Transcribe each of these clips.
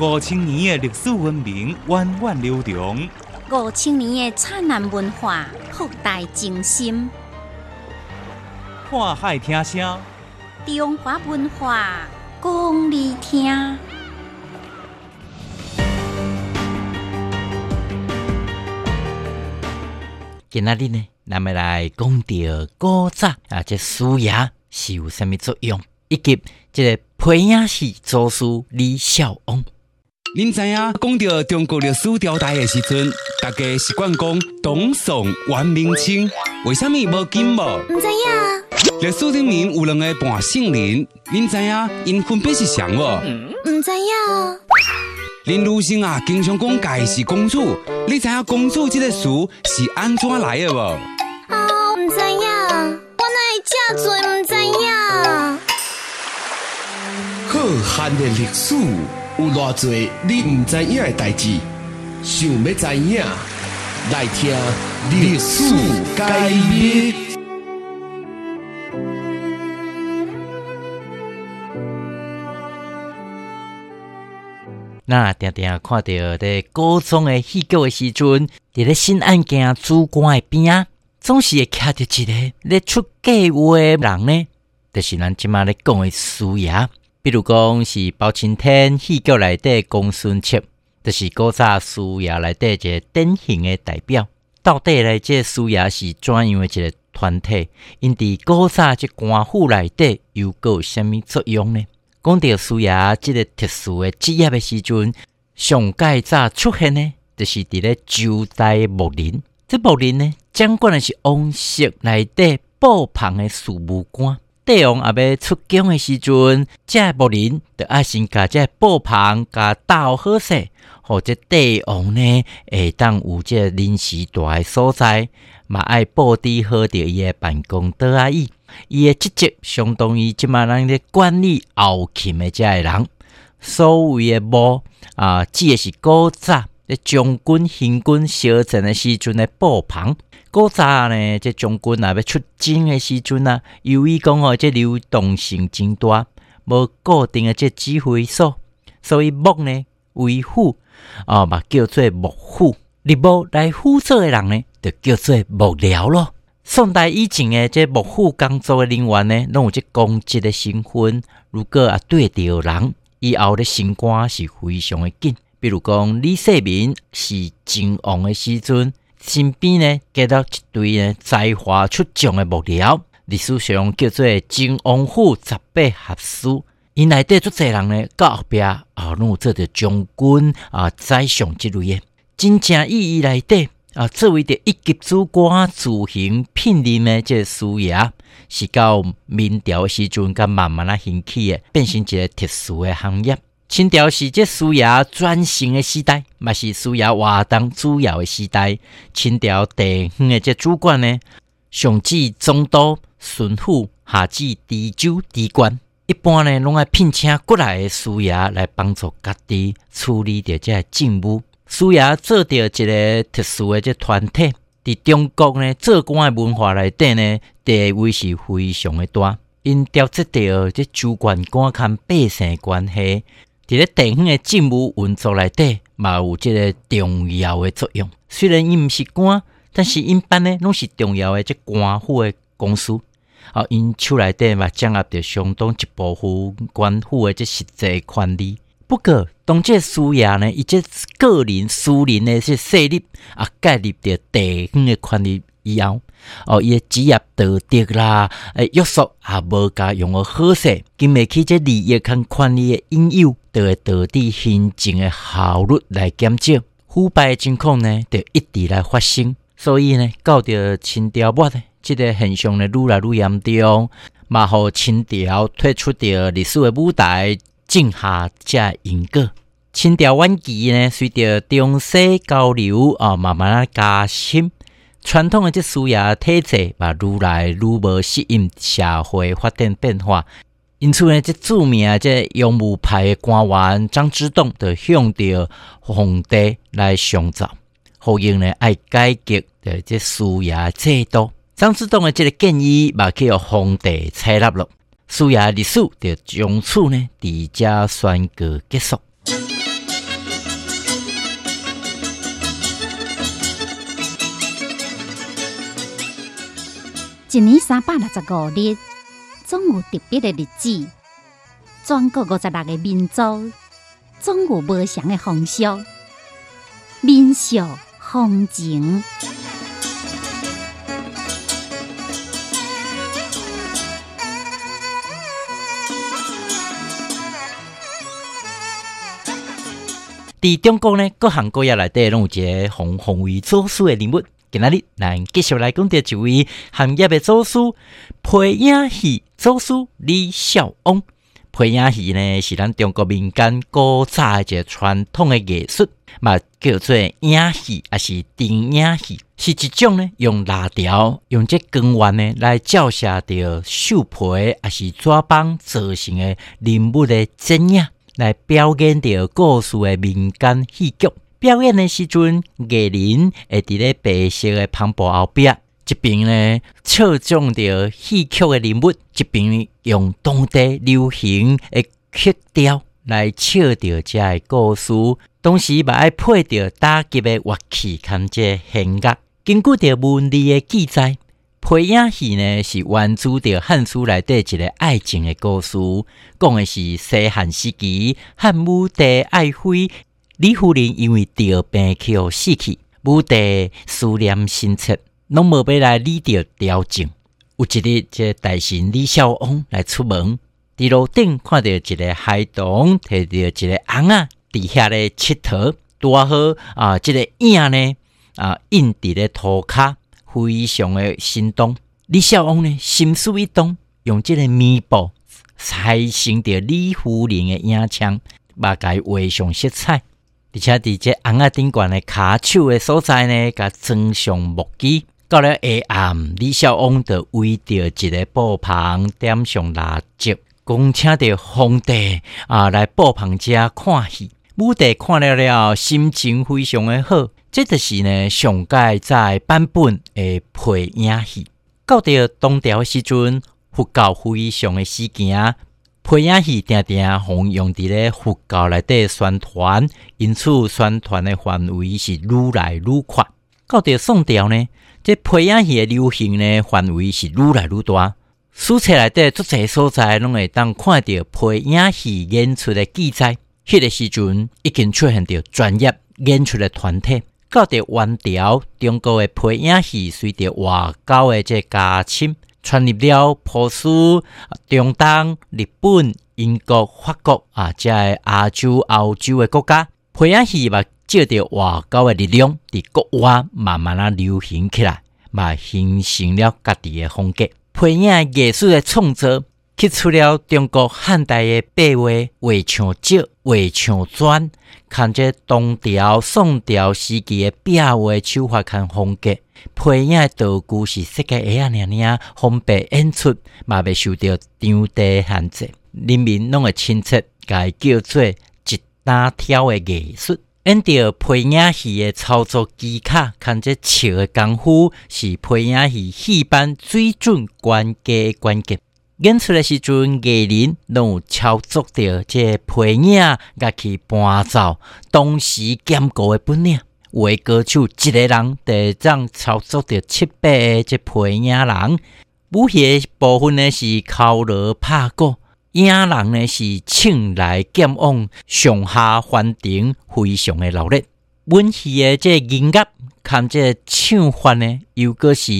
五千年的历史文明源远流长，五千年的灿烂文化博大精深。看海听声，中华文化讲你听。今仔日呢，咱们来讲到古早啊，这书牙是有啥物作用，以及这个培养系祖师李小翁。您知影讲到中国历史朝代的时阵，大家习惯讲董宋、元、明、清，为什么无金无？唔知影，历史里面有两个半圣人，您知影因分别是谁无？唔知影，林如生啊，经常讲家是公主，你知影公主这个词是安怎来的无？哦，唔知影，我哪会这多唔知影？浩瀚的历史有偌多你唔知影的代志，想要知影，来听历史解密。那常常看到伫高中的戏剧的时阵，伫咧新案件主管的边啊，总是会徛着一个咧出假话的人呢，就是咱即马咧讲的苏爷。比如讲是包青天戏剧内底公孙策，就是古早苏爷内底一个典型的代表。到底咧，这苏爷是怎样的一个团体？因伫古早这官府内底又有啥物作用呢？讲到苏爷即个特殊的职业的时阵，上介早出现呢，就是伫咧周代木林。这木林呢，掌管的是王室内底布棚的事务官。帝王也要出宫的时阵，这木林就爱先甲这布棚甲打好势，或者帝王呢会当有这临时住的所在，嘛爱布置好着伊的办公桌啊椅。伊的职责相当于即马咱咧管理后勤的遮个人，所谓的幕啊，指的是古早将军、行军小阵的时阵的布棚。古早呢，这将军若要出征的时阵啊，由于讲哦，这流动性真大，无固定的这指挥所，所以幕呢为辅啊，嘛叫做幕辅。入幕来辅佐的人呢，就叫做幕僚咯。宋代以前的这幕府工作的人员呢，拢有这公职的身份。如果啊对着人，以后的升官是非常的紧。比如讲李世民是靖王的时阵，身边呢加到一堆呢才华出众的幕僚，历史上叫做靖王府十八侠书。因内底足侪人呢，到后壁啊，拢有做着将军啊、宰相之类的，真正意义内底。啊，作为着一级主管自行聘任的这师爷，是到明朝时阵，甲慢慢啊兴起的，变成一个特殊的行业。清朝是这师爷转型的时代，嘛是师爷活动主要的时代。清朝地方的这主管呢，上至总督、巡抚，下至知州、知官，一般呢拢爱聘请过来的师爷来帮助家己处理着这政务。苏爷做着一个特殊的这团体，伫中国呢做官的文化内底呢，地位是非常的大。因调节着这主管官看百姓关系，伫咧地方的政务运作内底，嘛有即个重要的作用。虽然伊毋是官，但是因班呢拢是重要的这官府的公司。啊，因手内底嘛掌握着相当一部分官府的即实际权力。不过，当这师爷呢，以及个人私人的这势力啊，介入着地方的权力以后，哦，伊职业道德啦，诶，约束也无加用个好势，经未起这利益跟权力的引诱，就会导致行政的效率来减少，腐败的情况呢，就一直来发生。所以呢，到着清朝末呢，这个现象呢，愈来愈严重，嘛，互清朝退出着历史的舞台。种下这因果。清朝晚期呢，随着中西交流啊，慢慢啊加深，传统的这书业体制嘛，愈来愈无适应社会发展变化。因此呢，这著名啊，这洋务派的官员张之洞就向着皇帝来上奏，呼应呢爱改革的这私衙制度。张之洞的这个建议，嘛，去由皇帝采纳了。苏牙历史就从此呢，底家宣告结束。一年三百六十五日，总有特别的日子。全国五十六个民族，总有不同的风俗、民俗、风情。伫中国呢，各行各业内底拢有一个宏宏为祖师的人物。今仔日咱继续来讲到一位行业的祖师——配影戏祖师李小翁。皮影戏呢，是咱中国民间古早一个传统的艺术，嘛叫做影戏，也是电影戏，是一种呢用蜡条、用这光源呢来照射着树皮，也是纸板造成的人物的真影。来表演着故事的民间戏剧，表演的时阵，艺人会伫咧白色的篷布后壁，一边呢侧重着戏曲的人物，一边用当地流行的曲调来唱着这个故事，同时嘛爱配着打击的乐器，看这弦乐。根据着文字的记载。皮影戏呢是源自着汉书内底一个爱情的故事，讲的是西汉时期汉武帝爱妃李夫人因为得病去死去，武帝思念心切，拢无要来理着调整。有一日，这大臣李孝翁来出门，伫路顶看到一个孩童摕着一个红啊，伫遐咧佚佗，拄好啊，这个影呢啊印伫咧涂骹。非常的心动，李孝翁呢心思一动，用即个棉布裁成着李夫人的影像，把该画上色彩，而且伫这红啊顶冠的卡手的所在呢，甲装上木屐。到了下暗，李孝翁就围着一个布棚，点上蜡烛，恭请着皇帝啊来布棚遮看戏。武帝看了了，心情非常的好。这就是呢，上届在版本的配影戏。到着东朝时阵，佛教非常的事件，配影戏定定红用伫咧佛教内底宣传，因此宣传的范围是愈来愈宽。到着宋朝呢，这配影戏的流行呢范围是愈来愈大。书册内底足侪所在拢会当看到配影戏演出的记载。迄个时阵已经出现着专业演出的团体。到着元朝，中国的配影戏随着外交的这加深，传入了波斯、中东、日本、英国、法国啊，这亚洲、欧洲的国家，配影戏嘛，借着外交的力量，伫国外慢慢啊流行起来，嘛形成了家己的风格。配影艺术的创作。提出了中国汉代的壁画，画像石、画像砖，看这东朝、宋朝时期的壁画手法看风格，配影的道具是设计下啊，娘娘方便演出，嘛未受到场地限制，人民拢会亲切，该叫做一打挑的艺术。演着配影戏的操作技巧，看这笑的功夫，是配影戏戏班水准关键关键。演出的时阵，艺人拢有操作着这配影，甲去伴奏，同时兼顾的本领。为歌手一个人得让操作着七八个这配影人。武戏的部分呢是敲锣拍鼓，影人呢是请来剑往，上下环庭非常的热烈。文戏的这音乐，看这唱法呢，又个是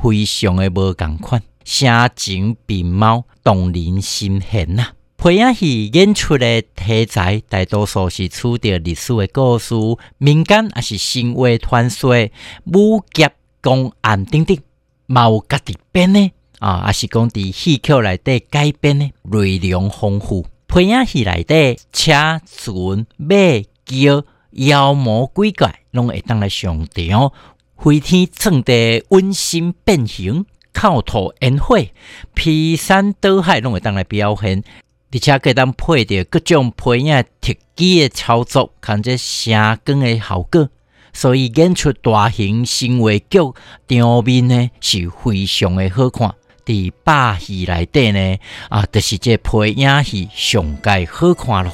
非常的无共款。声情并茂，动人心弦呐！配影戏演出的题材，大多数是取得历史的故事、民间也是神话传说、武侠公案等等，嘛有家己编的啊，也是讲伫戏曲内底改编的，内容丰富。配影戏内底车、船、马、轿、妖魔鬼怪，拢会当来上场，飞天蹭地，温馨变形。靠土烟火、劈山倒海，拢会当来表现，而且可以当配着各种配影特技的操作，看这声光的效果，所以演出大型新话剧场面呢是非常的好看。伫百戏内底呢，啊，就是这配影戏上界好看咯。